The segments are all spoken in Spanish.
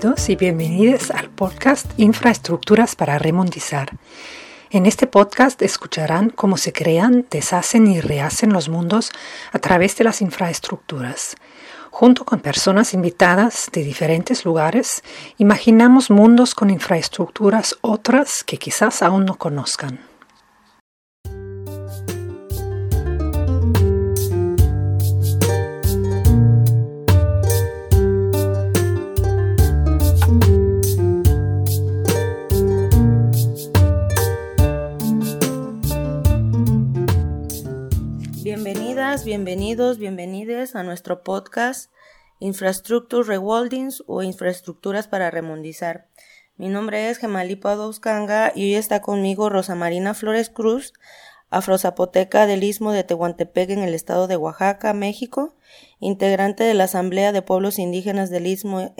Bienvenidos y bienvenidas al podcast Infraestructuras para Remondizar. En este podcast escucharán cómo se crean, deshacen y rehacen los mundos a través de las infraestructuras. Junto con personas invitadas de diferentes lugares, imaginamos mundos con infraestructuras otras que quizás aún no conozcan. Bienvenidos, bienvenides a nuestro podcast Infrastructure Rewoldings o Infraestructuras para Remondizar. Mi nombre es Gemalipo Adouskanga y hoy está conmigo Rosa Marina Flores Cruz, afrozapoteca del Istmo de Tehuantepec en el estado de Oaxaca, México, integrante de la Asamblea de Pueblos Indígenas del Istmo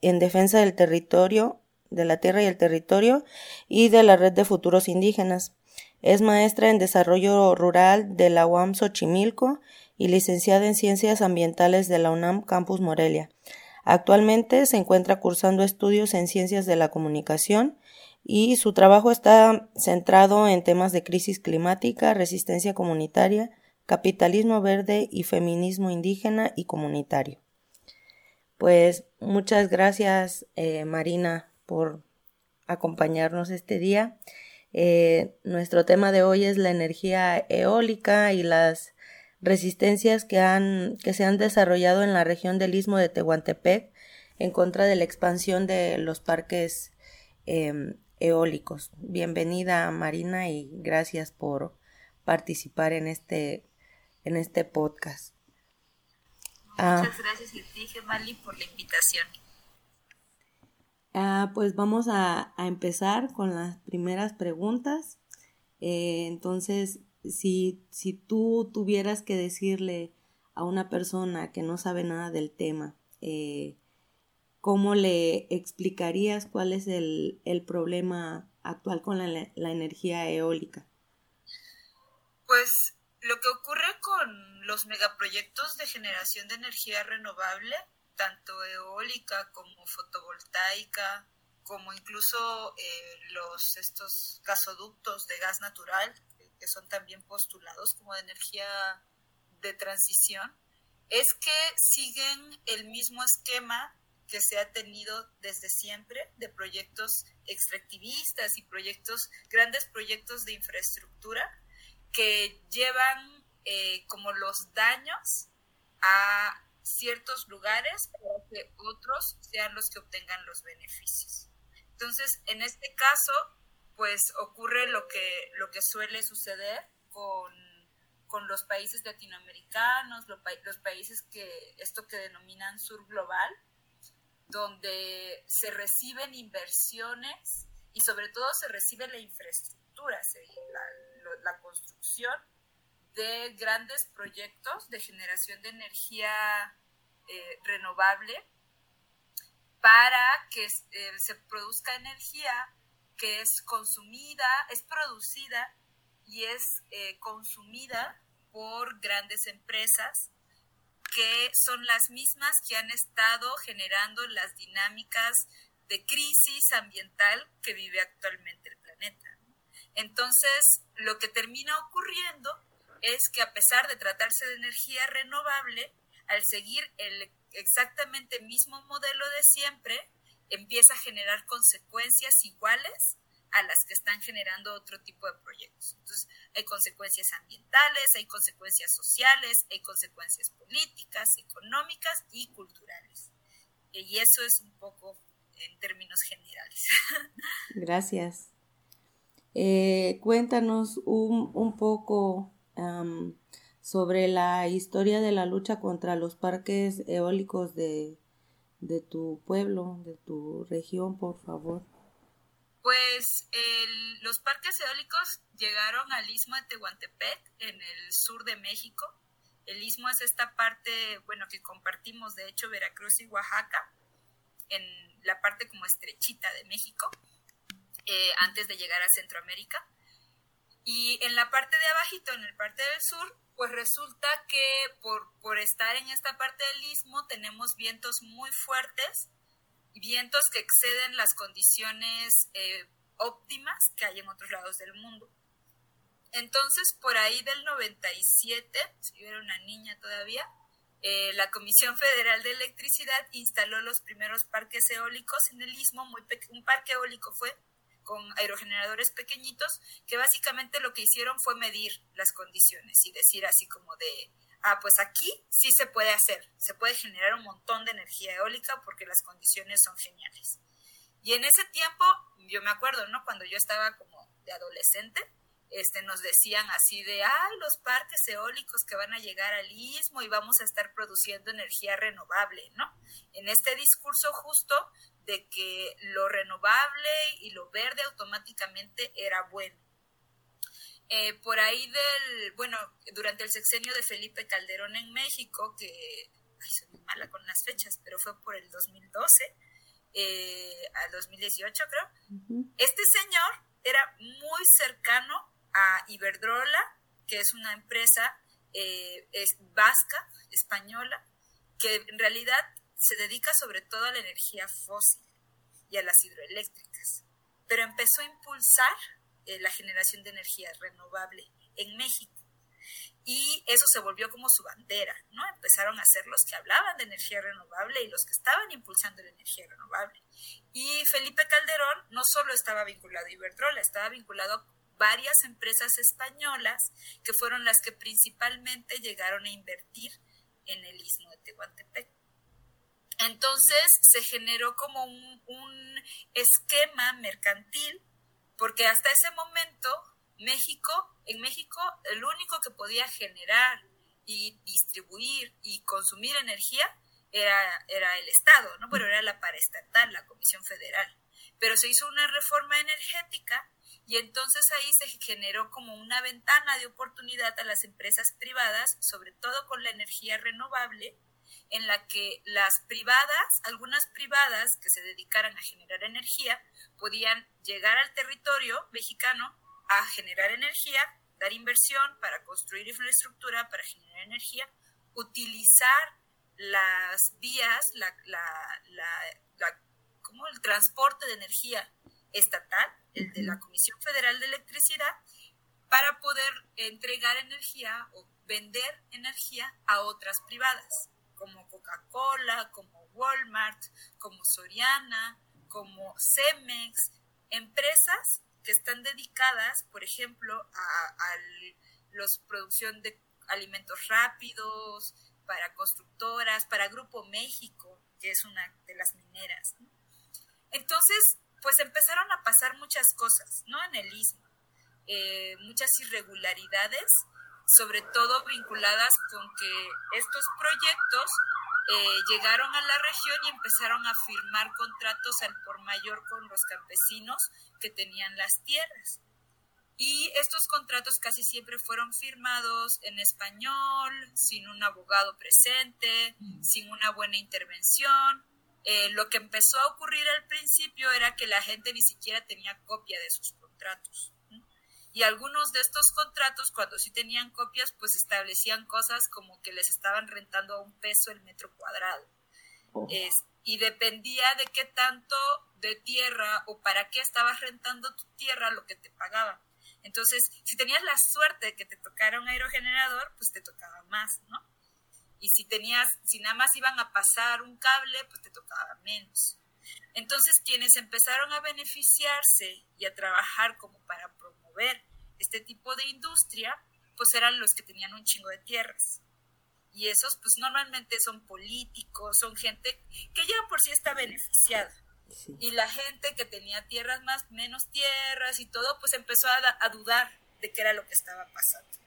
en defensa del territorio, de la tierra y el territorio y de la Red de Futuros Indígenas. Es maestra en Desarrollo Rural de la UAM Xochimilco y licenciada en Ciencias Ambientales de la UNAM Campus Morelia. Actualmente se encuentra cursando estudios en Ciencias de la Comunicación y su trabajo está centrado en temas de crisis climática, resistencia comunitaria, capitalismo verde y feminismo indígena y comunitario. Pues muchas gracias eh, Marina por acompañarnos este día. Eh, nuestro tema de hoy es la energía eólica y las resistencias que, han, que se han desarrollado en la región del istmo de Tehuantepec en contra de la expansión de los parques em, eólicos. Bienvenida Marina y gracias por participar en este, en este podcast. Muchas ah. gracias a ti, por la invitación. Ah, pues vamos a, empezar con las primeras preguntas. Eh, entonces, si, si tú tuvieras que decirle a una persona que no sabe nada del tema, eh, ¿cómo le explicarías cuál es el, problema actual con la, la, energía eólica? Pues lo que ocurre con los megaproyectos de generación de energía renovable tanto eólica como fotovoltaica, como incluso eh, los estos gasoductos de gas natural que son también postulados como de energía de transición, es que siguen el mismo esquema que se ha tenido desde siempre de proyectos extractivistas y proyectos, grandes proyectos de infraestructura que llevan eh, como los daños a ciertos lugares para que otros sean los que obtengan los beneficios. Entonces, en este caso, pues ocurre lo que, lo que suele suceder con, con los países latinoamericanos, los, países que esto que denominan sur global, donde se reciben inversiones y sobre todo se recibe la infraestructura, la construcción de grandes proyectos de generación de energía eh, renovable para que eh, se produzca energía que es consumida, es producida y es eh, consumida por grandes empresas que son las mismas que han estado generando las dinámicas de crisis ambiental que vive actualmente el planeta. Entonces, lo que termina ocurriendo es que a pesar de tratarse de energía renovable, al seguir el exactamente mismo modelo de siempre, empieza a generar consecuencias iguales a las que están generando otro tipo de proyectos. Entonces, hay consecuencias ambientales, hay consecuencias sociales, hay consecuencias políticas, económicas y culturales. Y eso es un poco en términos generales. Gracias. Eh, cuéntanos un, un poco sobre la historia de la lucha contra los parques eólicos de, de tu pueblo, de tu región, por favor. Pues los parques eólicos llegaron al istmo de Tehuantepec, en el sur de México. El istmo es esta parte, bueno, que compartimos, de hecho, Veracruz y Oaxaca, en la parte como estrechita de México, eh, antes de llegar a Centroamérica. Y en la parte de abajito, en el parte del sur, pues resulta que por, por estar en esta parte del istmo tenemos vientos muy fuertes vientos que exceden las condiciones eh, óptimas que hay en otros lados del mundo. Entonces, por ahí del 97, si yo era una niña todavía, eh, la Comisión Federal de Electricidad instaló los primeros parques eólicos en el istmo, muy un parque eólico fue con aerogeneradores pequeñitos, que básicamente lo que hicieron fue medir las condiciones y decir así como de, ah, pues aquí sí se puede hacer, se puede generar un montón de energía eólica porque las condiciones son geniales. Y en ese tiempo, yo me acuerdo, ¿no? Cuando yo estaba como de adolescente, este, nos decían así de, ay, los parques eólicos que van a llegar al istmo y vamos a estar produciendo energía renovable, ¿no? En este discurso justo de que lo renovable y lo verde automáticamente era bueno. Eh, por ahí del, bueno, durante el sexenio de Felipe Calderón en México, que, ay, soy muy mala con las fechas, pero fue por el 2012 eh, al 2018 creo, este señor era muy cercano a Iberdrola, que es una empresa eh, vasca, española, que en realidad se dedica sobre todo a la energía fósil y a las hidroeléctricas, pero empezó a impulsar eh, la generación de energía renovable en México. Y eso se volvió como su bandera, ¿no? Empezaron a ser los que hablaban de energía renovable y los que estaban impulsando la energía renovable. Y Felipe Calderón no solo estaba vinculado a Iberdrola, estaba vinculado varias empresas españolas que fueron las que principalmente llegaron a invertir en el istmo de Tehuantepec. Entonces se generó como un, esquema mercantil, porque hasta ese momento México, en México, el único que podía generar y distribuir y consumir energía era, era el Estado, ¿no? Pero era la paraestatal, la Comisión Federal. Pero se hizo una reforma energética y entonces ahí se generó como una ventana de oportunidad a las empresas privadas, sobre todo con la energía renovable, en la que las privadas, algunas privadas que se dedicaran a generar energía, podían llegar al territorio mexicano a generar energía, dar inversión para construir infraestructura para generar energía, utilizar las vías, la, como el transporte de energía estatal, el de la Comisión Federal de Electricidad, para poder entregar energía o vender energía a otras privadas, como Coca-Cola, como Walmart, como Soriana, como Cemex, empresas que están dedicadas, por ejemplo, a, la producción de alimentos rápidos, para constructoras, para Grupo México, que es una de las mineras. Entonces, pues empezaron a pasar muchas cosas, ¿no? En el istmo, eh, muchas irregularidades, sobre todo vinculadas con que estos proyectos eh, llegaron a la región y empezaron a firmar contratos al por mayor con los campesinos que tenían las tierras. Y estos contratos casi siempre fueron firmados en español, sin un abogado presente, sin una buena intervención. Eh, lo que empezó a ocurrir al principio era que la gente ni siquiera tenía copia de sus contratos. Y algunos de estos contratos, cuando sí tenían copias, pues establecían cosas como que les estaban rentando a un peso el metro cuadrado. Oh. y dependía de qué tanto de tierra o para qué estabas rentando tu tierra lo que te pagaban. Entonces, si tenías la suerte de que te tocara un aerogenerador, pues te tocaba más, ¿no? Y si tenías, si nada más iban a pasar un cable, pues te tocaba menos. Entonces, quienes empezaron a beneficiarse y a trabajar como para promover este tipo de industria, pues eran los que tenían un chingo de tierras. Y esos, pues normalmente son políticos, son gente que ya por sí está beneficiada. Y la gente que tenía tierras más, menos tierras y todo, pues empezó a, dudar de qué era lo que estaba pasando.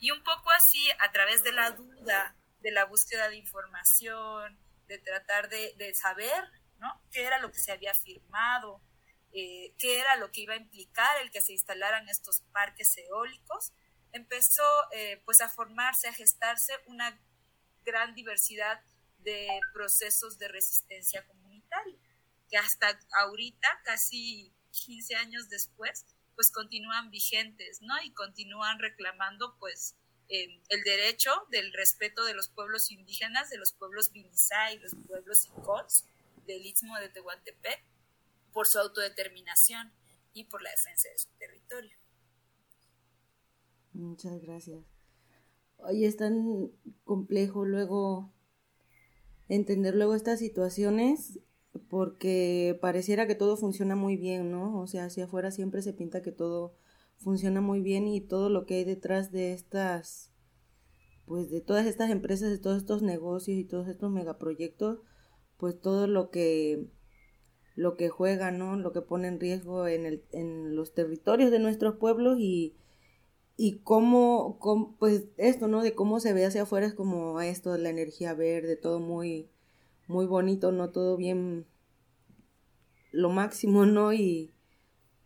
Y un poco así, a través de la duda, de la búsqueda de información, de tratar de, saber, ¿no? ¿Qué era lo que se había firmado? Eh, qué era lo que iba a implicar el que se instalaran estos parques eólicos, empezó eh, pues a formarse, a gestarse una gran diversidad de procesos de resistencia comunitaria que hasta ahorita, casi 15 años después, pues continúan vigentes, ¿no? Y continúan reclamando, pues, el derecho del respeto de los pueblos indígenas, de los pueblos Binizá y los pueblos Icots, del istmo de Tehuantepec por su autodeterminación y por la defensa de su territorio. Muchas gracias. Oye, es tan complejo luego entender luego estas situaciones porque pareciera que todo funciona muy bien, ¿no? O sea, hacia afuera siempre se pinta que todo funciona muy bien y todo lo que hay detrás de estas, pues de todas estas empresas, de todos estos negocios y todos estos megaproyectos, pues todo lo que lo que juega, ¿no? Lo que pone en riesgo en, el, en los territorios de nuestros pueblos y, y cómo, cómo, pues esto, ¿no? De cómo se ve hacia afuera es como esto, la energía verde, todo muy, muy bonito, ¿no? Todo bien, lo máximo, ¿no? Y,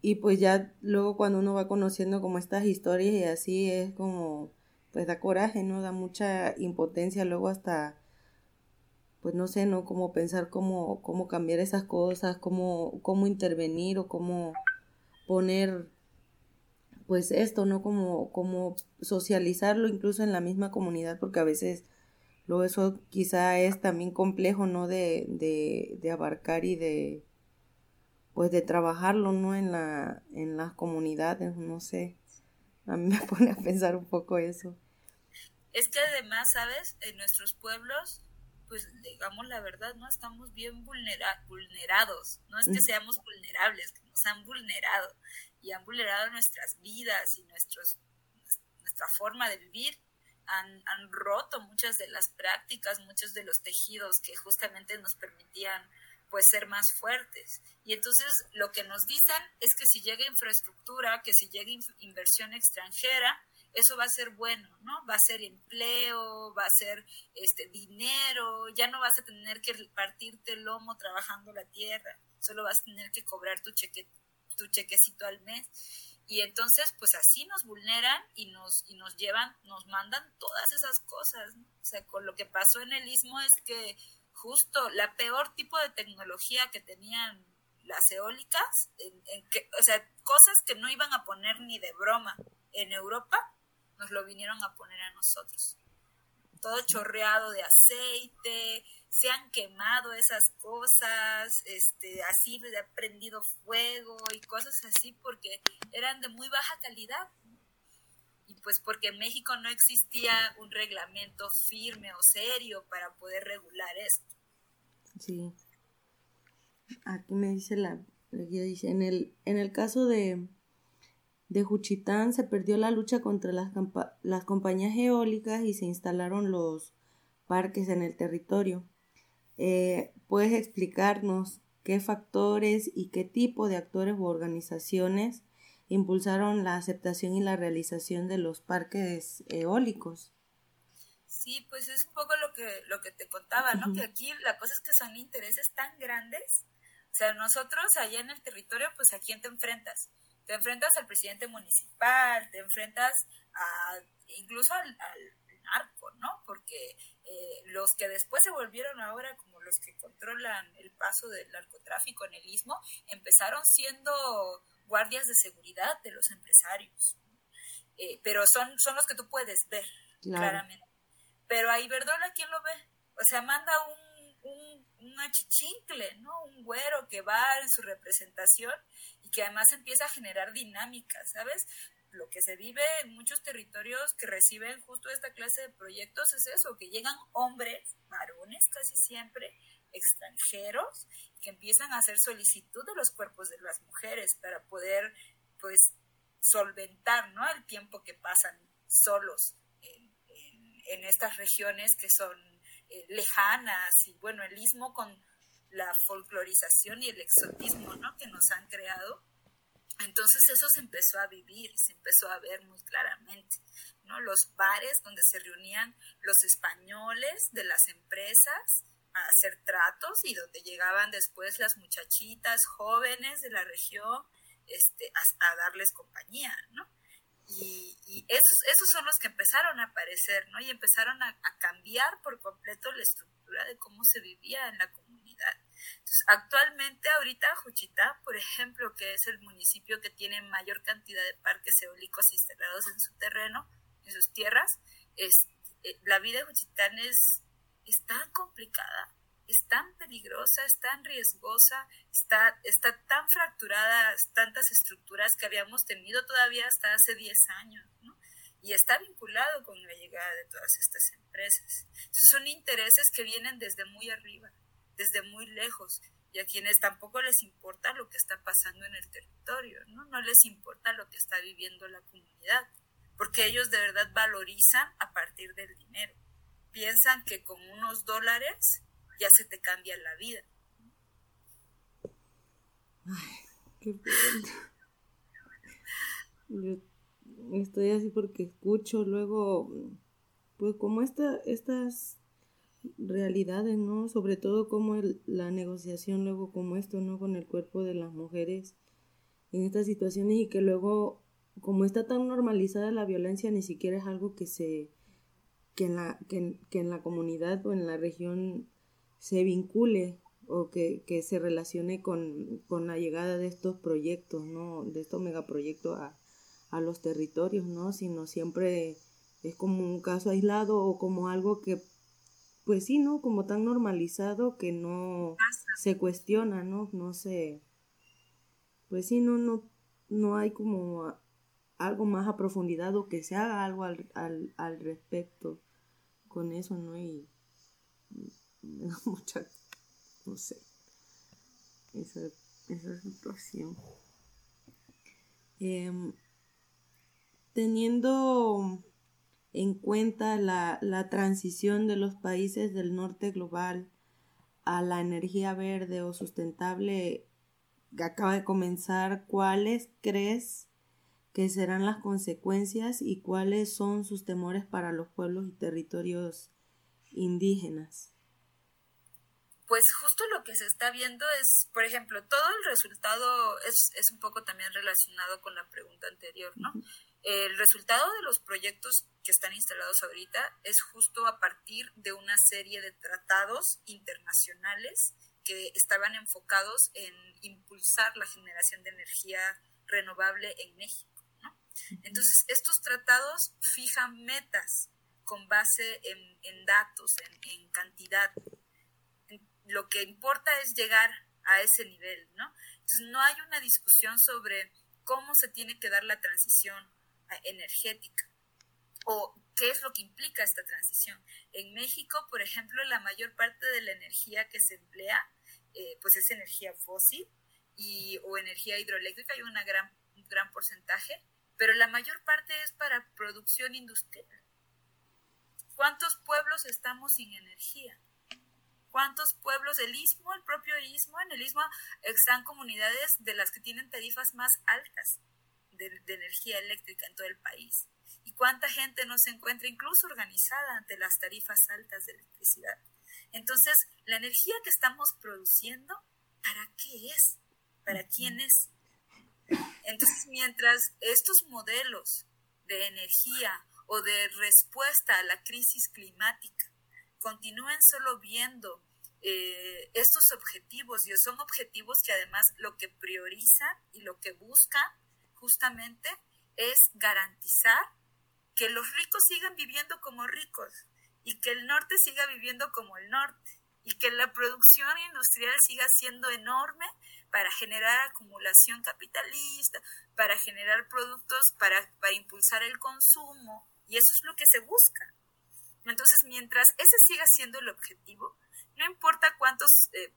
y pues ya luego cuando uno va conociendo como estas historias y así es como, pues da coraje, ¿no? Da mucha impotencia luego hasta, pues no sé, ¿no? Como pensar cómo, cómo cambiar esas cosas, cómo, cómo intervenir o cómo poner, pues esto, ¿no? Como, como socializarlo incluso en la misma comunidad, porque a veces luego eso quizá es también complejo, ¿no? De, de, de abarcar y de pues de trabajarlo, ¿no? En la, en las comunidades, no sé. A mí me pone a pensar un poco eso. Es que además, ¿sabes? En nuestros pueblos, pues digamos la verdad, ¿no? Estamos bien vulnera vulnerados. No es que seamos vulnerables, que nos han vulnerado y han vulnerado nuestras vidas y nuestros, nuestra forma de vivir. Han, han roto muchas de las prácticas, muchos de los tejidos que justamente nos permitían pues ser más fuertes. Y entonces lo que nos dicen es que si llega infraestructura, que si llega inversión extranjera, eso va a ser bueno, ¿no? Va a ser empleo, va a ser este dinero, ya no vas a tener que partirte el lomo trabajando la tierra, solo vas a tener que cobrar tu cheque tu chequecito al mes. Y entonces, pues así nos vulneran y nos, y nos llevan, nos mandan todas esas cosas. O sea, con lo que pasó en el istmo es que justo la peor tipo de tecnología que tenían las eólicas, en, que, o sea, cosas que no iban a poner ni de broma en Europa, nos lo vinieron a poner a nosotros. Todo chorreado de aceite, se han quemado esas cosas, este, así ha prendido fuego y cosas así porque eran de muy baja calidad pues porque en México no existía un reglamento firme o serio para poder regular esto. Sí. Aquí me dice la, guía, dice, en el, en el caso de, de Juchitán se perdió la lucha contra las, las compañías eólicas y se instalaron los parques en el territorio. Eh, ¿Puedes explicarnos qué factores y qué tipo de actores u organizaciones impulsaron la aceptación y la realización de los parques eólicos. Sí, pues es un poco lo que, lo que te contaba, ¿no? Que aquí la cosa es que son intereses tan grandes. O sea, nosotros allá en el territorio, pues a quién te enfrentas. Te enfrentas al presidente municipal, te enfrentas a incluso al, narco, ¿no? Porque eh, los que después se volvieron ahora como los que controlan el paso del narcotráfico en el istmo, empezaron siendo guardias de seguridad de los empresarios. Eh, pero son, son los que tú puedes ver, claramente. Pero a Iberdrola, ¿quién lo ve? O sea, manda un, un, un achichincle, ¿no? Un güero que va en su representación y que además empieza a generar dinámicas, ¿sabes? Lo que se vive en muchos territorios que reciben justo esta clase de proyectos es eso, que llegan hombres, varones casi siempre, extranjeros, que empiezan a hacer solicitud de los cuerpos de las mujeres para poder, pues, solventar, ¿no? El tiempo que pasan solos en, estas regiones que son eh, lejanas y, bueno, el istmo con la folclorización y el exotismo, ¿no? Que nos han creado. Entonces eso se empezó a vivir, se empezó a ver muy claramente, ¿no? Los bares donde se reunían los españoles de las empresas, hacer tratos y donde llegaban después las muchachitas jóvenes de la región este, a, darles compañía, ¿no? Y, esos, esos son los que empezaron a aparecer, ¿no? Y empezaron a, cambiar por completo la estructura de cómo se vivía en la comunidad. Entonces, actualmente, ahorita, Juchitá, por ejemplo, que es el municipio que tiene mayor cantidad de parques eólicos instalados en su terreno, en sus tierras, es, eh, la vida de Juchitán es es tan complicada, es tan peligrosa, es tan riesgosa, está, está tan fracturada tantas estructuras que habíamos tenido todavía hasta hace 10 años, ¿no? Y está vinculado con la llegada de todas estas empresas. son intereses que vienen desde muy arriba, desde muy lejos, y a quienes tampoco les importa lo que está pasando en el territorio, ¿no? No les importa lo que está viviendo la comunidad, porque ellos de verdad valorizan a partir del dinero. Piensan que con unos dólares ya se te cambia la vida. Ay, qué Yo estoy así porque escucho luego, pues como esta, estas realidades, ¿no? Sobre todo como la negociación luego como esto, ¿no? Con el cuerpo de las mujeres en estas situaciones y que luego, como está tan normalizada la violencia, ni siquiera es algo que se, que en la, que, en la comunidad o en la región se vincule o que, se relacione con, la llegada de estos proyectos, ¿no? De estos megaproyectos a, a los territorios, ¿no? Sino siempre es como un caso aislado o como algo que pues sí, ¿no? Como tan normalizado que no se cuestiona, ¿no? No se, pues sí, no, no, no hay como algo más a profundidad o que se haga algo al, al, al respecto con eso, ¿no? Y me da mucha, no sé, esa, esa situación. Em, teniendo en cuenta la, la transición de los países del norte global a la energía verde o sustentable que acaba de comenzar, ¿cuáles crees que serán las consecuencias y cuáles son sus temores para los pueblos y territorios indígenas? Pues justo lo que se está viendo es, por ejemplo, todo el resultado es, es un poco también relacionado con la pregunta anterior, ¿no? El resultado de los proyectos que están instalados ahorita es justo a partir de una serie de tratados internacionales que estaban enfocados en impulsar la generación de energía renovable en México. Entonces, estos tratados fijan metas con base en, datos, en, cantidad. Lo que importa es llegar a ese nivel, ¿no? Entonces, no hay una discusión sobre cómo se tiene que dar la transición energética o qué es lo que implica esta transición. En México, por ejemplo, la mayor parte de la energía que se emplea eh, pues es energía fósil y, o energía hidroeléctrica, hay una gran, un gran porcentaje, pero la mayor parte es para producción industrial. ¿Cuántos pueblos estamos sin energía? ¿Cuántos pueblos? El istmo, el propio istmo, en el istmo están comunidades de las que tienen tarifas más altas de, energía eléctrica en todo el país. ¿Y cuánta gente no se encuentra incluso organizada ante las tarifas altas de electricidad? Entonces, la energía que estamos produciendo, ¿para qué es? ¿Para quién es? Entonces, mientras estos modelos de energía o de respuesta a la crisis climática continúen solo viendo eh, estos objetivos, y son objetivos que además lo que priorizan y lo que buscan justamente es garantizar que los ricos sigan viviendo como ricos y que el norte siga viviendo como el norte y que la producción industrial siga siendo enorme para generar acumulación capitalista, para generar productos, para, para impulsar el consumo, y eso es lo que se busca. Entonces, mientras ese siga siendo el objetivo, no importa cuántos eh,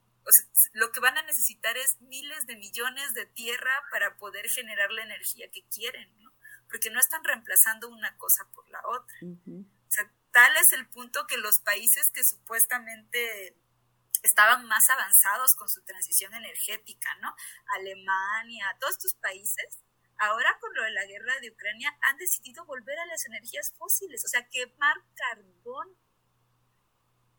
lo que van a necesitar es miles de millones de tierra para poder generar la energía que quieren, ¿no? Porque no están reemplazando una cosa por la otra. O sea, tal es el punto que los países que supuestamente estaban más avanzados con su transición energética, ¿no? Alemania, todos estos países, ahora con lo de la guerra de Ucrania han decidido volver a las energías fósiles, o sea, quemar carbón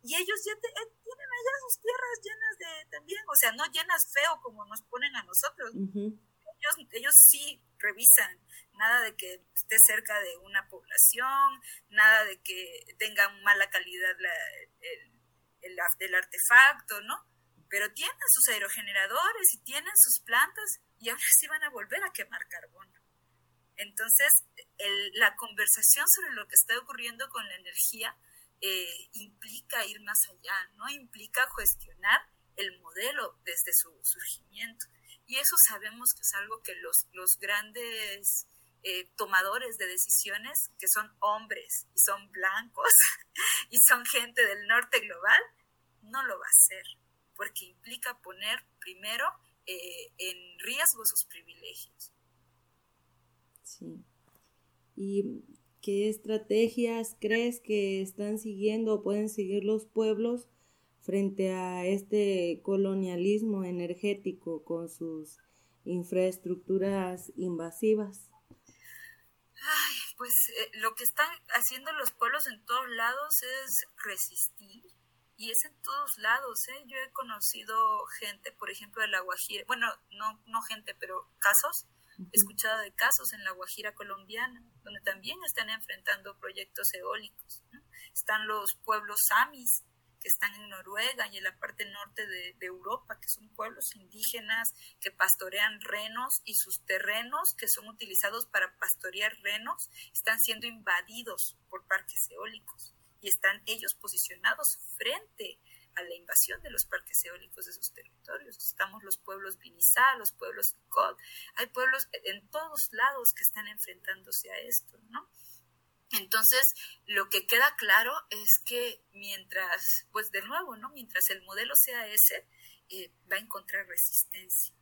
y ellos ya eh, tienen allá sus tierras llenas de también, o sea, no llenas feo como nos ponen a nosotros. ellos, ellos sí revisan, nada de que esté cerca de una población, nada de que tenga mala calidad el, el, artefacto, ¿no? Pero tienen sus aerogeneradores y tienen sus plantas y ahora sí van a volver a quemar carbón. Entonces, la conversación sobre lo que está ocurriendo con la energía eh, implica ir más allá, ¿no? Implica cuestionar el modelo desde su surgimiento. Y eso sabemos que es algo que los, los grandes eh, tomadores de decisiones, que son hombres y son blancos y son gente del norte global, no lo va a hacer, porque implica poner primero eh, en riesgo sus privilegios. Sí. ¿Y qué estrategias crees que están siguiendo o pueden seguir los pueblos frente a este colonialismo energético con sus infraestructuras invasivas? Ay, pues eh, lo que están haciendo los pueblos en todos lados es resistir. Y es en todos lados, ¿eh? Yo he conocido gente, por ejemplo, de la Guajira, bueno, no, no gente, pero casos, he escuchado de casos en la Guajira colombiana, donde también están enfrentando proyectos eólicos. Están los pueblos samis, que están en Noruega y en la parte norte de, Europa, que son pueblos indígenas que pastorean renos y sus terrenos que son utilizados para pastorear renos están siendo invadidos por parques eólicos están ellos posicionados frente a la invasión de los parques eólicos de sus territorios. Estamos los pueblos Vinizá, los pueblos Cod, hay pueblos en todos lados que están enfrentándose a esto, ¿no? Entonces, lo que queda claro es que mientras, pues de nuevo, ¿no? Mientras el modelo sea ese, eh, va a encontrar resistencia.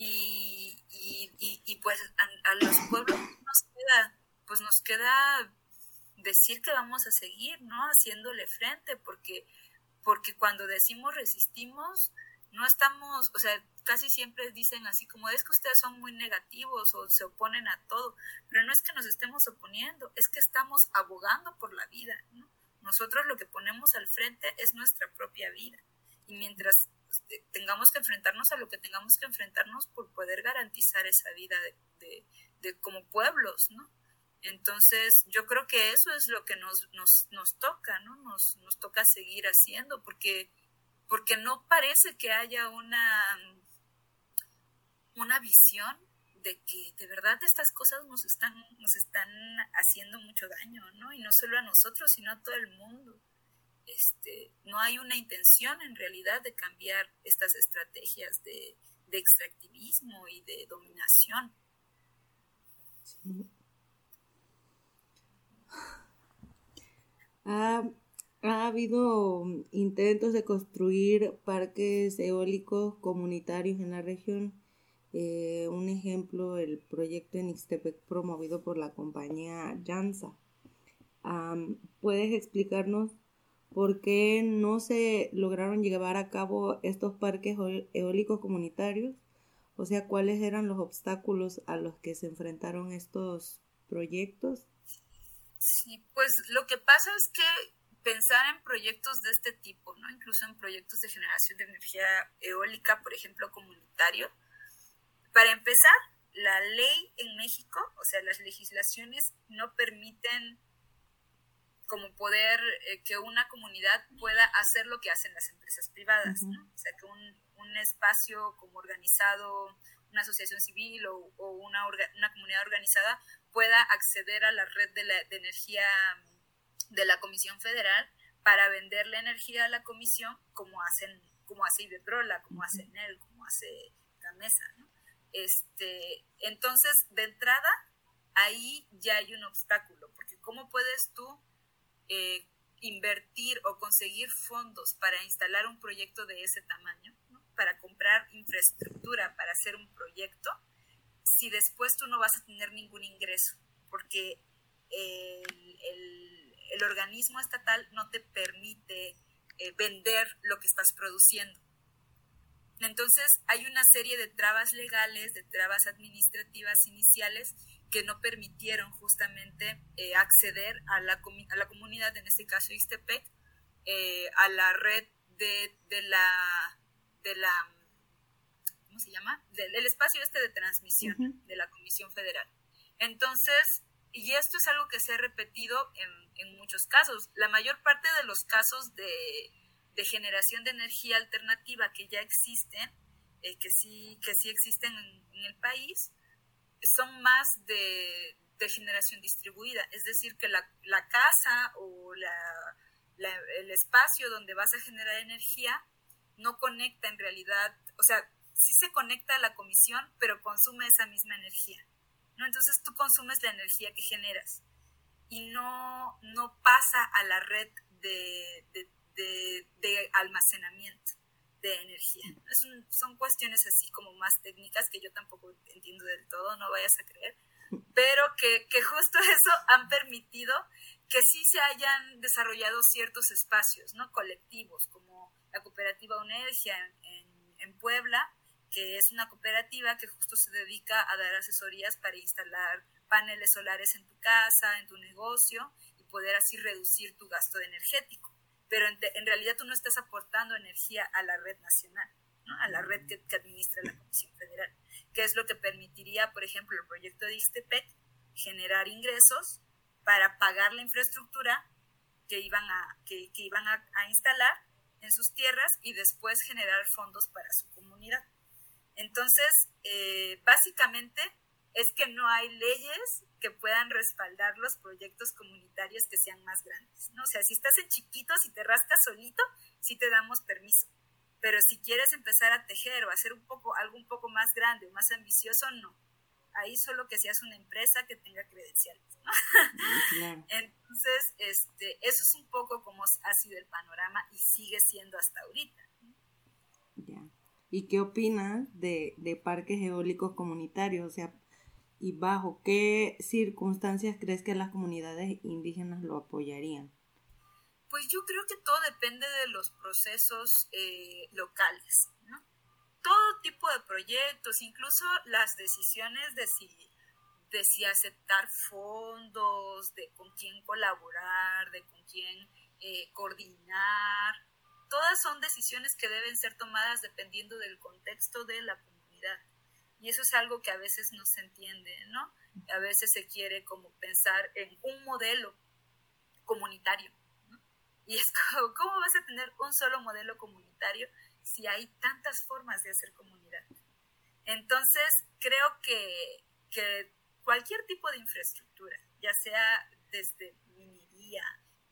Y, pues a, los pueblos nos queda, pues nos queda decir que vamos a seguir, ¿no? Haciéndole frente, porque, porque cuando decimos resistimos, no estamos, o sea, casi siempre dicen así como es que ustedes son muy negativos o se oponen a todo, pero no es que nos estemos oponiendo, es que estamos abogando por la vida, ¿no? Nosotros lo que ponemos al frente es nuestra propia vida y mientras este, tengamos que enfrentarnos a lo que tengamos que enfrentarnos por poder garantizar esa vida de, de, como pueblos, ¿no? Entonces, yo creo que eso es lo que nos, nos, nos toca, ¿no? Nos, nos toca seguir haciendo, porque porque no parece que haya una, una visión de que de verdad estas cosas nos están, nos están haciendo mucho daño, ¿no? Y no solo a nosotros, sino a todo el mundo. Este, no hay una intención en realidad de cambiar estas estrategias de, extractivismo y de dominación. Ah, ha habido intentos de construir parques eólicos comunitarios en la región. Eh, un ejemplo, el proyecto en Ixtepec promovido por la compañía Jansa. ¿Puedes explicarnos por qué no se lograron llevar a cabo estos parques eólicos comunitarios? O sea, ¿cuáles eran los obstáculos a los que se enfrentaron estos proyectos? Sí, pues lo que pasa es que pensar en proyectos de este tipo, ¿no? Incluso en proyectos de generación de energía eólica, por ejemplo, comunitario. Para empezar, la ley en México, o sea, las legislaciones no permiten como poder eh, que una comunidad pueda hacer lo que hacen las empresas privadas, ¿no? O sea, que un, un, espacio como organizado, una asociación civil o, o una, una, comunidad organizada pueda acceder a la red de, la, de energía de la Comisión Federal para vender la energía a la Comisión como hacen como hace Iberdrola, como hace NEL, como hace Gamesa, ¿no? Este, entonces, de entrada, ahí ya hay un obstáculo, porque ¿cómo puedes tú eh, invertir o conseguir fondos para instalar un proyecto de ese tamaño, para comprar infraestructura, para hacer un proyecto, si después tú no vas a tener ningún ingreso? Porque el el organismo estatal no te permite eh, vender lo que estás produciendo. Entonces hay una serie de trabas legales, de trabas administrativas iniciales que no permitieron justamente eh, acceder a la, a la comunidad, en este caso Ixtepec, eh, a la red de, de, la, de la, ¿cómo se llama? Del, espacio este de transmisión de la Comisión Federal. Entonces, y esto es algo que se ha repetido en, en muchos casos. La mayor parte de los casos de, de generación de energía alternativa que ya existen, eh, que, sí, que sí existen en, el país, son más de, de, generación distribuida. Es decir, que la, la casa o la, el espacio donde vas a generar energía no conecta en realidad, o sea, sí se conecta a la comisión, pero consume esa misma energía. ¿no? Entonces tú consumes la energía que generas y no, no pasa a la red de, de, almacenamiento de energía. son cuestiones así como más técnicas que yo tampoco entiendo del todo, no vayas a creer, pero que, que justo eso han permitido que sí se hayan desarrollado ciertos espacios ¿no? colectivos, como la cooperativa Unergia en, en Puebla, que es una cooperativa que justo se dedica a dar asesorías para instalar paneles solares en tu casa, en tu negocio y poder así reducir tu gasto energético. Pero en, realidad tú no estás aportando energía a la red nacional, a la red que, administra la Comisión Federal, que es lo que permitiría, por ejemplo, el proyecto de Ixtepec generar ingresos para pagar la infraestructura que iban a, que, iban a instalar en sus tierras y después generar fondos para su comunidad. Entonces, eh, básicamente es que no hay leyes que puedan respaldar los proyectos comunitarios que sean más grandes, ¿no? O sea, si estás en chiquito, si te rascas solito, sí te damos permiso. Pero si quieres empezar a tejer o hacer un poco, algo un poco más grande o más ambicioso, no. Ahí solo que seas una empresa que tenga credenciales, Entonces, este, eso es un poco como ha sido el panorama y sigue siendo hasta ahorita. ¿Y qué opinas de, de parques eólicos comunitarios? O sea, ¿y bajo qué circunstancias crees que las comunidades indígenas lo apoyarían? Pues yo creo que todo depende de los procesos eh, locales, ¿no? Todo tipo de proyectos, incluso las decisiones de si, de si aceptar fondos, de con quién colaborar, de con quién eh, coordinar, todas son decisiones que deben ser tomadas dependiendo del contexto de la comunidad. Y eso es algo que a veces no se entiende, ¿no? A veces se quiere como pensar en un modelo comunitario. Y es como, ¿cómo vas a tener un solo modelo comunitario si hay tantas formas de hacer comunidad? Entonces, creo que, que cualquier tipo de infraestructura, ya sea desde minería,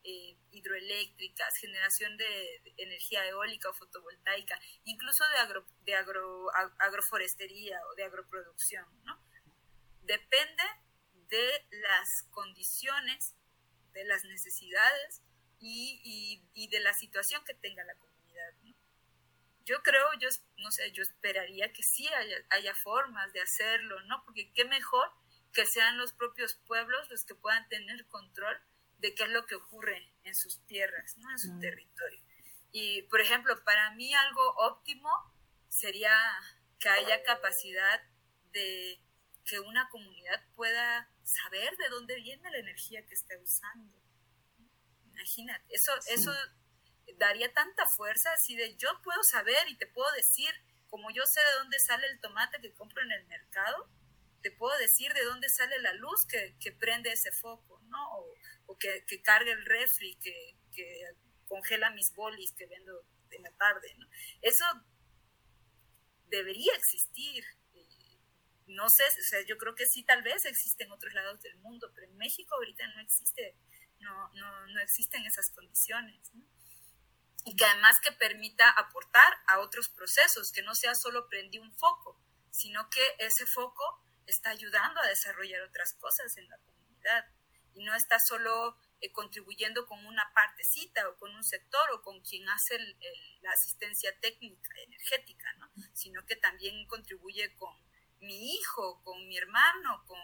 eh, hidroeléctricas, generación de, energía eólica o fotovoltaica, incluso de, agro, de agro, agroforestería o de agroproducción, ¿no? Depende de las condiciones, de las necesidades y, de la situación que tenga la comunidad, Yo creo, yo no sé, yo esperaría que sí haya, haya formas de hacerlo, ¿no? Porque qué mejor que sean los propios pueblos los que puedan tener control de qué es lo que ocurre en sus tierras, ¿no? en su territorio. Y, por ejemplo, para mí algo óptimo sería que haya capacidad de que una comunidad pueda saber de dónde viene la energía que está usando. Imagínate, eso, eso daría tanta fuerza así de yo puedo saber y te puedo decir, como yo sé de dónde sale el tomate que compro en el mercado, te puedo decir de dónde sale la luz que, que prende ese foco, ¿no? O, o que, que cargue el refri, que, que, congela mis bolis que vendo en la tarde. ¿no? Eso debería existir. No sé, o sea, yo creo que sí, tal vez existe en otros lados del mundo, pero en México ahorita no existe, no, no, no existen esas condiciones. ¿no? Y que además que permita aportar a otros procesos, que no sea solo prendí un foco, sino que ese foco está ayudando a desarrollar otras cosas en la comunidad y no está solo eh, contribuyendo con una partecita o con un sector o con quien hace la asistencia técnica energética, ¿no? sino que también contribuye con mi hijo, con mi hermano, con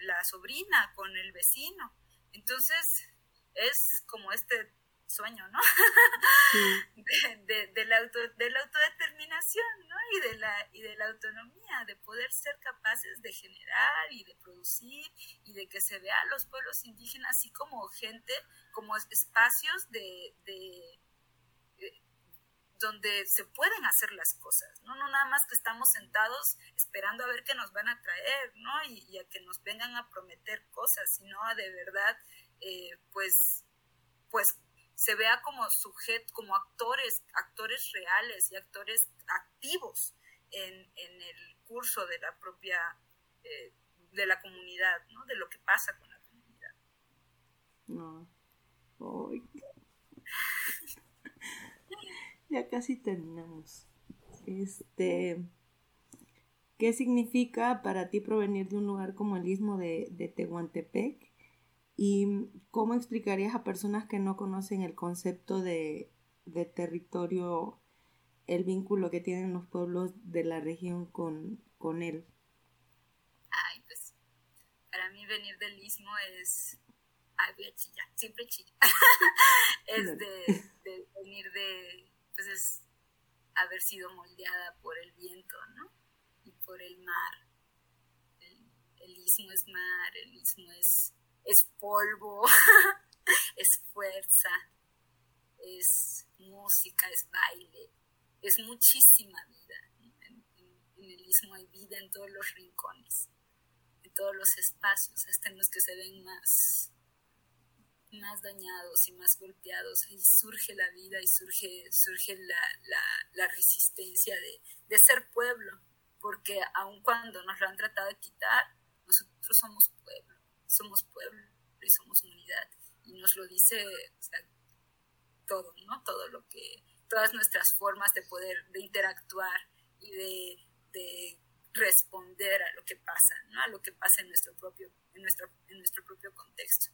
la sobrina, con el vecino. Entonces, es como este sueño, ¿no? De, la auto, de la autodeterminación, ¿no? Y de, la, y de la autonomía, de poder ser capaces de generar y de producir y de que se vea a los pueblos indígenas así como gente, como espacios de, de, donde se pueden hacer las cosas, ¿no? No nada más que estamos sentados esperando a ver qué nos van a traer, ¿no? Y, a que nos vengan a prometer cosas, sino a de verdad, eh, pues, pues se vea como sujeto, como actores, actores reales y actores activos en, en el curso de la propia, eh, de la comunidad, ¿no? De lo que pasa con la comunidad. No. ya casi terminamos. Este, ¿qué significa para ti provenir de un lugar como el istmo de, de Tehuantepec? ¿Y cómo explicarías a personas que no conocen el concepto de, de territorio, el vínculo que tienen los pueblos de la región con, con él? Ay, pues para mí venir del istmo es... Ay, voy a chillar, siempre chilla. es de, de venir de... Pues es haber sido moldeada por el viento, ¿no? Y por el mar. El, el istmo es mar, el istmo es es polvo, es fuerza, es música, es baile, es muchísima vida. En, el istmo hay vida en todos los rincones, en todos los espacios, hasta en los que se ven más, más dañados y más golpeados. Ahí surge la vida y surge, surge la, resistencia de, de ser pueblo, porque aun cuando nos lo han tratado de quitar, nosotros somos pueblo somos pueblo y somos unidad. Y nos lo dice todo, ¿no? Todo lo que, todas nuestras formas de poder, de interactuar y de, responder a lo que pasa, ¿no? A lo que pasa en nuestro propio, en nuestro, en nuestro propio contexto.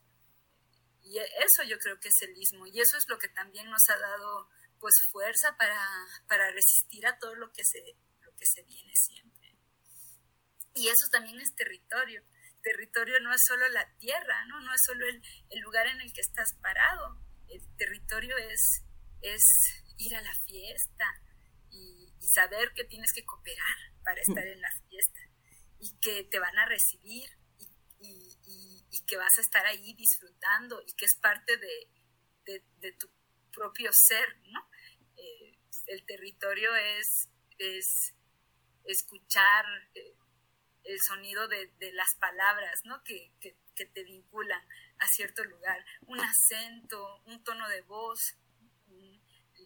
Y eso yo creo que es el ismo. Y eso es lo que también nos ha dado pues fuerza para, para resistir a todo lo que se, lo que se viene siempre. Y eso también es territorio territorio no es solo la tierra, ¿no? No es solo el, lugar en el que estás parado. El territorio es, es ir a la fiesta y, saber que tienes que cooperar para estar en la fiesta y que te van a recibir y, que vas a estar ahí disfrutando y que es parte de, tu propio ser, ¿no? Eh, el territorio es, es escuchar, eh, el sonido de, las palabras, ¿no? Que, te vinculan a cierto lugar, un acento, un tono de voz,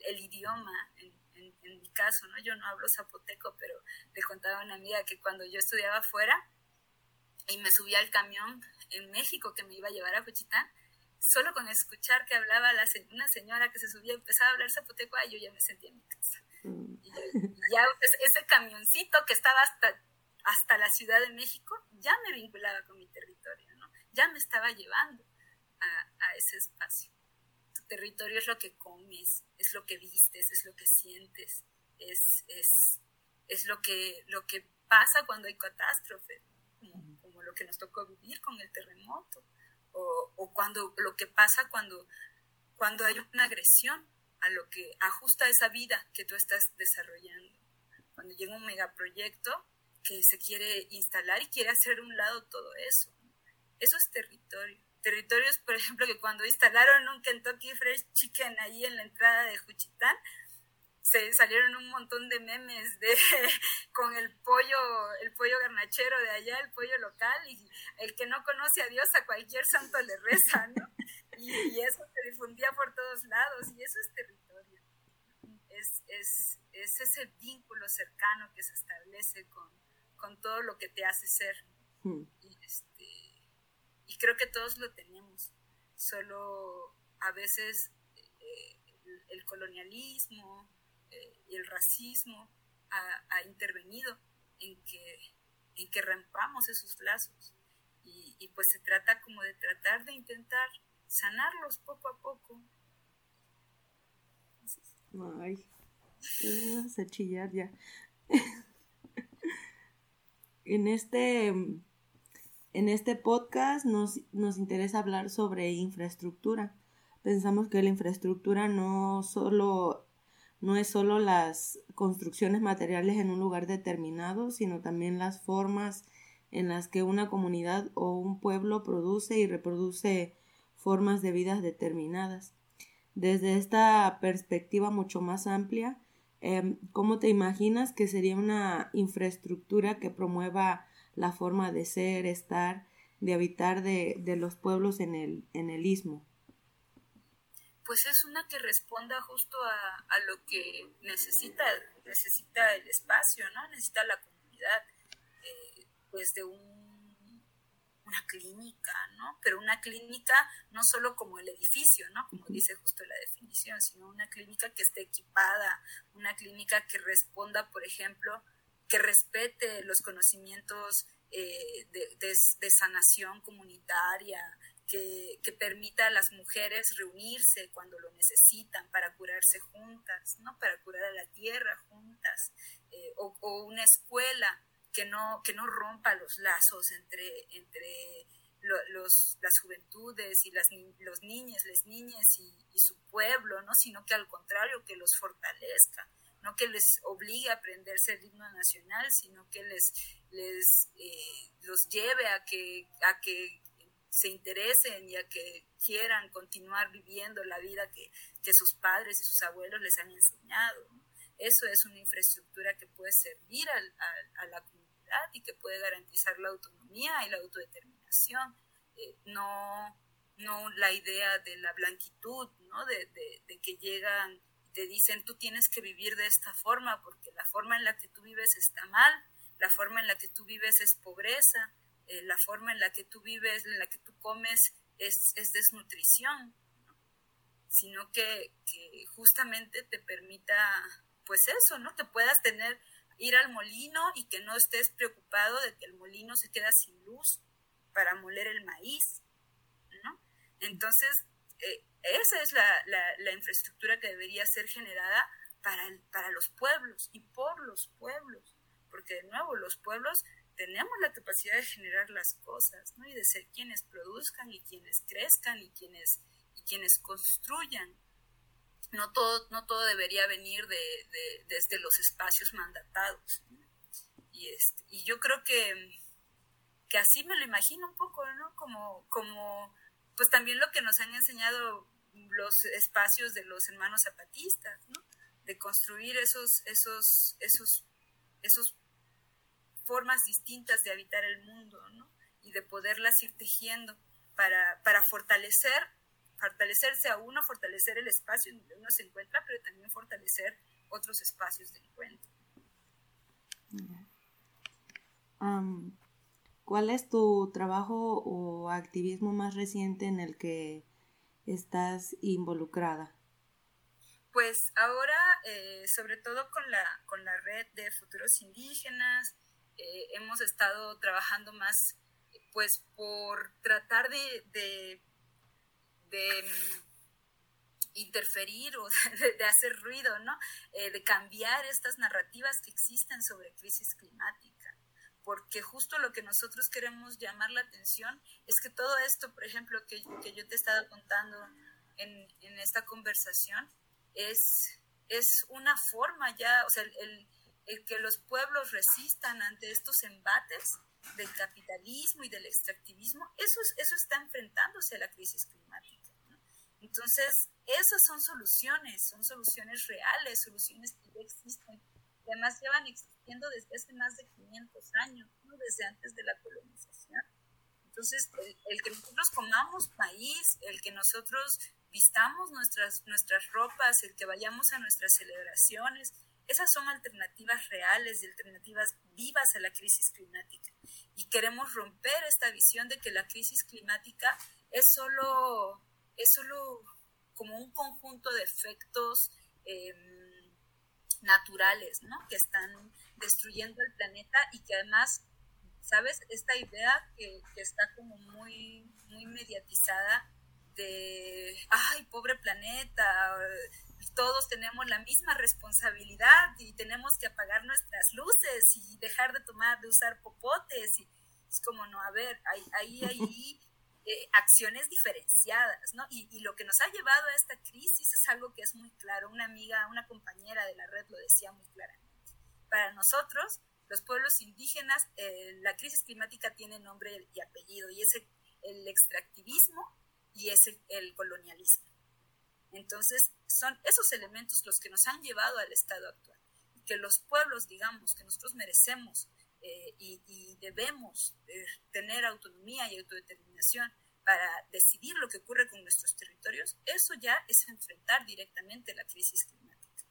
el idioma, en, mi caso, ¿no? Yo no hablo zapoteco, pero le contaba a una amiga que cuando yo estudiaba afuera y me subía al camión en México que me iba a llevar a Juchitán, solo con escuchar que hablaba la, una señora que se subía y empezaba a hablar zapoteco, yo ya me sentía en mi casa. Mm. Y, ya ese camioncito que estaba hasta hasta la Ciudad de México, ya me vinculaba con mi territorio, ¿no? Ya me estaba llevando a, ese espacio. Tu territorio es lo que comes, es lo que vistes, es lo que sientes, es, es, es lo, que, lo que pasa cuando hay catástrofe, como, lo que nos tocó vivir con el terremoto, o, o, cuando lo que pasa cuando, cuando hay una agresión a lo que ajusta esa vida que tú estás desarrollando. Cuando llega un megaproyecto, que se quiere instalar y quiere hacer un lado todo eso. Eso es territorio. Territorios, por ejemplo, que cuando instalaron un Kentucky Fresh Chicken ahí en la entrada de Juchitán, se salieron un montón de memes de con el pollo, el pollo garnachero de allá, el pollo local, y el que no conoce a Dios a cualquier santo le reza, ¿no? Y, eso se difundía por todos lados, y eso es territorio. Es, es, es ese vínculo cercano que se establece con, con todo lo que te hace ser. Hmm. Y, este, y creo que todos lo tenemos, solo a veces eh, el, colonialismo eh, y el racismo ha, intervenido en que, en que rompamos esos lazos. Y, y, pues se trata como de tratar de intentar sanarlos poco a poco. Ay, vas a chillar ya. en este, en este podcast nos, nos interesa hablar sobre infraestructura. Pensamos que la infraestructura no solo no es solo las construcciones materiales en un lugar determinado, sino también las formas en las que una comunidad o un pueblo produce y reproduce formas de vidas determinadas. Desde esta perspectiva mucho más amplia, Em, ¿Cómo te imaginas que sería una infraestructura que promueva la forma de ser, estar, de habitar de, los pueblos en el, en el istmo? Pues es una que responda justo a, lo que necesita, necesita el espacio, ¿no? Necesita la comunidad, eh, pues de un una clínica, ¿no? Pero una clínica no solo como el edificio, ¿no? Como dice justo la definición, sino una clínica que esté equipada, una clínica que responda, por ejemplo, que respete los conocimientos eh, de, sanación comunitaria, que, permita a las mujeres reunirse cuando lo necesitan para curarse juntas, ¿no? Para curar a la tierra juntas, eh, o, una escuela que no, que no rompa los lazos entre, entre los, las juventudes y las, los niños, las niñas y, su pueblo, ¿no? sino que al contrario, que los fortalezca, no que les obligue a aprenderse el himno nacional, sino que les, les eh, los lleve a que, a que se interesen y a que quieran continuar viviendo la vida que, que sus padres y sus abuelos les han enseñado. Eso es una infraestructura que puede servir a la comunidad y que puede garantizar la autonomía y la autodeterminación, eh, no, no la idea de la blanquitud, ¿no? de, que llegan y te dicen tú tienes que vivir de esta forma porque la forma en la que tú vives está mal, la forma en la que tú vives es pobreza, eh, la forma en la que tú vives, en la que tú comes es, desnutrición, sino que justamente te permita, pues eso, ¿no? Que puedas tener ir al molino y que no estés preocupado de que el molino se queda sin luz para moler el maíz, ¿no? Entonces, eh, esa es la, infraestructura que debería ser generada para, para los pueblos y por los pueblos, porque de nuevo los pueblos tenemos la capacidad de generar las cosas, ¿no? Y de ser quienes produzcan y quienes crezcan y quienes, y quienes construyan no todo, no todo debería venir de, desde los espacios mandatados. Y, este, y yo creo que, que así me lo imagino un poco, ¿no? Como, como, pues también lo que nos han enseñado los espacios de los hermanos zapatistas, ¿no? De construir esos, esos, esos, esos formas distintas de habitar el mundo, ¿no? Y de poderlas ir tejiendo para, para fortalecer fortalecerse a uno, fortalecer el espacio en donde uno se encuentra, pero también fortalecer otros espacios de encuentro. ¿Cuál es tu trabajo o activismo más reciente en el que estás involucrada? Pues ahora, eh, sobre todo con la, con la red de futuros indígenas, eh, hemos estado trabajando más pues por tratar de de mm, interferir o de, hacer ruido, ¿no? Eh, de cambiar estas narrativas que existen sobre crisis climática. Porque justo lo que nosotros queremos llamar la atención es que todo esto, por ejemplo, que, que yo te estaba contando en, en, esta conversación, es, es una forma ya, o sea, el, el que los pueblos resistan ante estos embates del capitalismo y del extractivismo, eso, eso está enfrentándose a la crisis climática. Entonces, esas son soluciones, son soluciones reales, soluciones que ya existen, que además llevan existiendo desde hace más de 500 años, ¿no? desde antes de la colonización. Entonces, el, que nosotros comamos maíz, el que nosotros vistamos nuestras, nuestras ropas, el que vayamos a nuestras celebraciones, esas son alternativas reales y alternativas vivas a la crisis climática. Y queremos romper esta visión de que la crisis climática es solo es solo como un conjunto de efectos em, naturales, ¿no? Que están destruyendo el planeta y que además, ¿sabes? Esta idea que, está como muy, muy mediatizada de, ay, pobre planeta, todos tenemos la misma responsabilidad y tenemos que apagar nuestras luces y dejar de tomar, de usar popotes. Y es como, no, a ver, ahí, ahí, ahí eh, acciones diferenciadas, ¿no? Y, lo que nos ha llevado a esta crisis es algo que es muy claro. Una amiga, una compañera de la red lo decía muy claramente. Para nosotros, los pueblos indígenas, eh, la crisis climática tiene nombre y apellido, y es el, extractivismo y es el, colonialismo. Entonces, son esos elementos los que nos han llevado al estado actual. Que los pueblos, digamos, que nosotros merecemos eh, y, debemos eh, tener autonomía y autodeterminación para decidir lo que ocurre con nuestros territorios, eso ya es enfrentar directamente la crisis climática.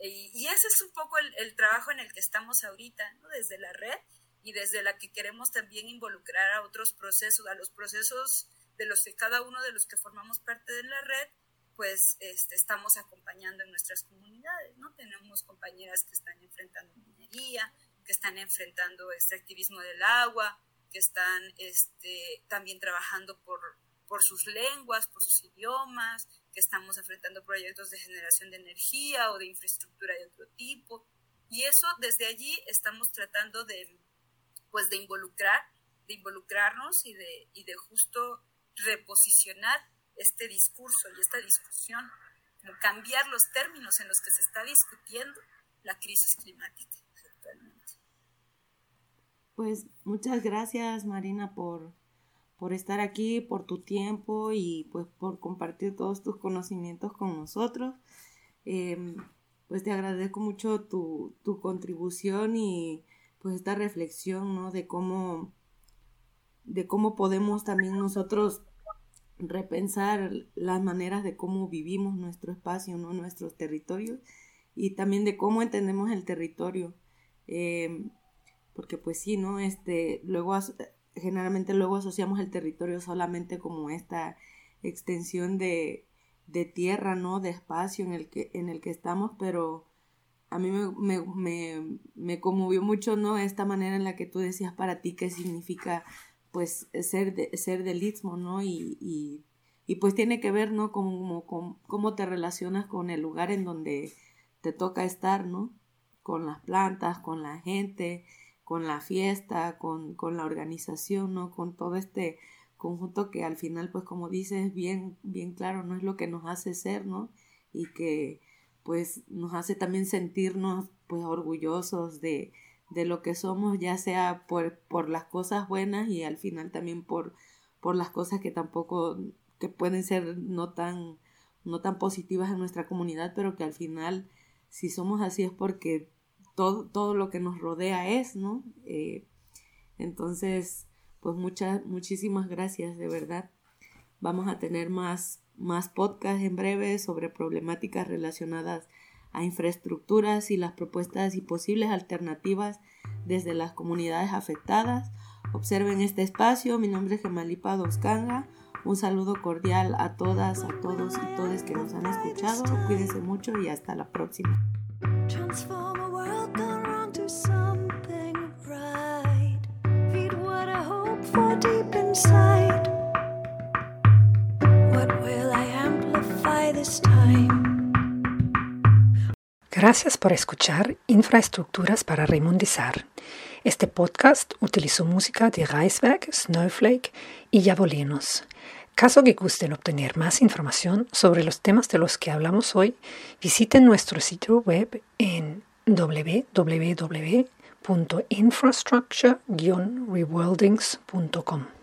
Y, ese es un poco el, trabajo en el que estamos ahorita, ¿no? desde la red, y desde la que queremos también involucrar a otros procesos, a los procesos de los que cada uno de los que formamos parte de la red, pues este, estamos acompañando en nuestras comunidades, ¿no? Tenemos compañeras que están enfrentando minería, que están enfrentando este activismo del agua, que están este, también trabajando por, por sus lenguas, por sus idiomas, que estamos enfrentando proyectos de generación de energía o de infraestructura de otro tipo. Y eso desde allí estamos tratando de, pues, de involucrar, de involucrarnos y de, y de justo reposicionar este discurso y esta discusión, cambiar los términos en los que se está discutiendo la crisis climática. Pues muchas gracias Marina por, por estar aquí, por tu tiempo y pues por compartir todos tus conocimientos con nosotros. Em, pues te agradezco mucho tu, tu, contribución y pues esta reflexión, ¿no? De cómo, de cómo podemos también nosotros repensar las maneras de cómo vivimos nuestro espacio, ¿no? Nuestros territorios y también de cómo entendemos el territorio. Em, porque pues sí, ¿no? Este, luego generalmente luego asociamos el territorio solamente como esta extensión de, de tierra, ¿no? De espacio en el que, en el que estamos, pero a mí me, me, me, me, conmovió mucho, ¿no? Esta manera en la que tú decías para ti qué significa, pues, ser, de, ser del Istmo, ¿no? Y, y, pues tiene que ver, ¿no? Cómo te relacionas con el lugar en donde te toca estar, ¿no? Con las plantas, con la gente, con la fiesta, con, con la organización, ¿no? Con todo este conjunto que al final, pues como dices, bien, bien claro, no es lo que nos hace ser, ¿no? Y que pues nos hace también sentirnos pues orgullosos de, de lo que somos, ya sea por, por las cosas buenas y al final también por, por las cosas que tampoco, que pueden ser no tan, no tan positivas en nuestra comunidad, pero que al final, si somos así es porque todo, lo que nos rodea es, ¿no? Eh, entonces, pues muchas, muchísimas gracias, de verdad. Vamos a tener más, más podcasts en breve sobre problemáticas relacionadas a infraestructuras y las propuestas y posibles alternativas desde las comunidades afectadas. Observen este espacio. Mi nombre es Gemalipa Doscanga. Un saludo cordial a todas, a todos y todas que nos han escuchado. Cuídense mucho y hasta la próxima. Gracias por escuchar Infraestructuras para Remundizar. Este podcast utilizó música de Reisberg, Snowflake y Yabolinos. Caso que gusten obtener más información sobre los temas de los que hablamos hoy, visiten nuestro sitio web en www.infrastructure-rewildings.com.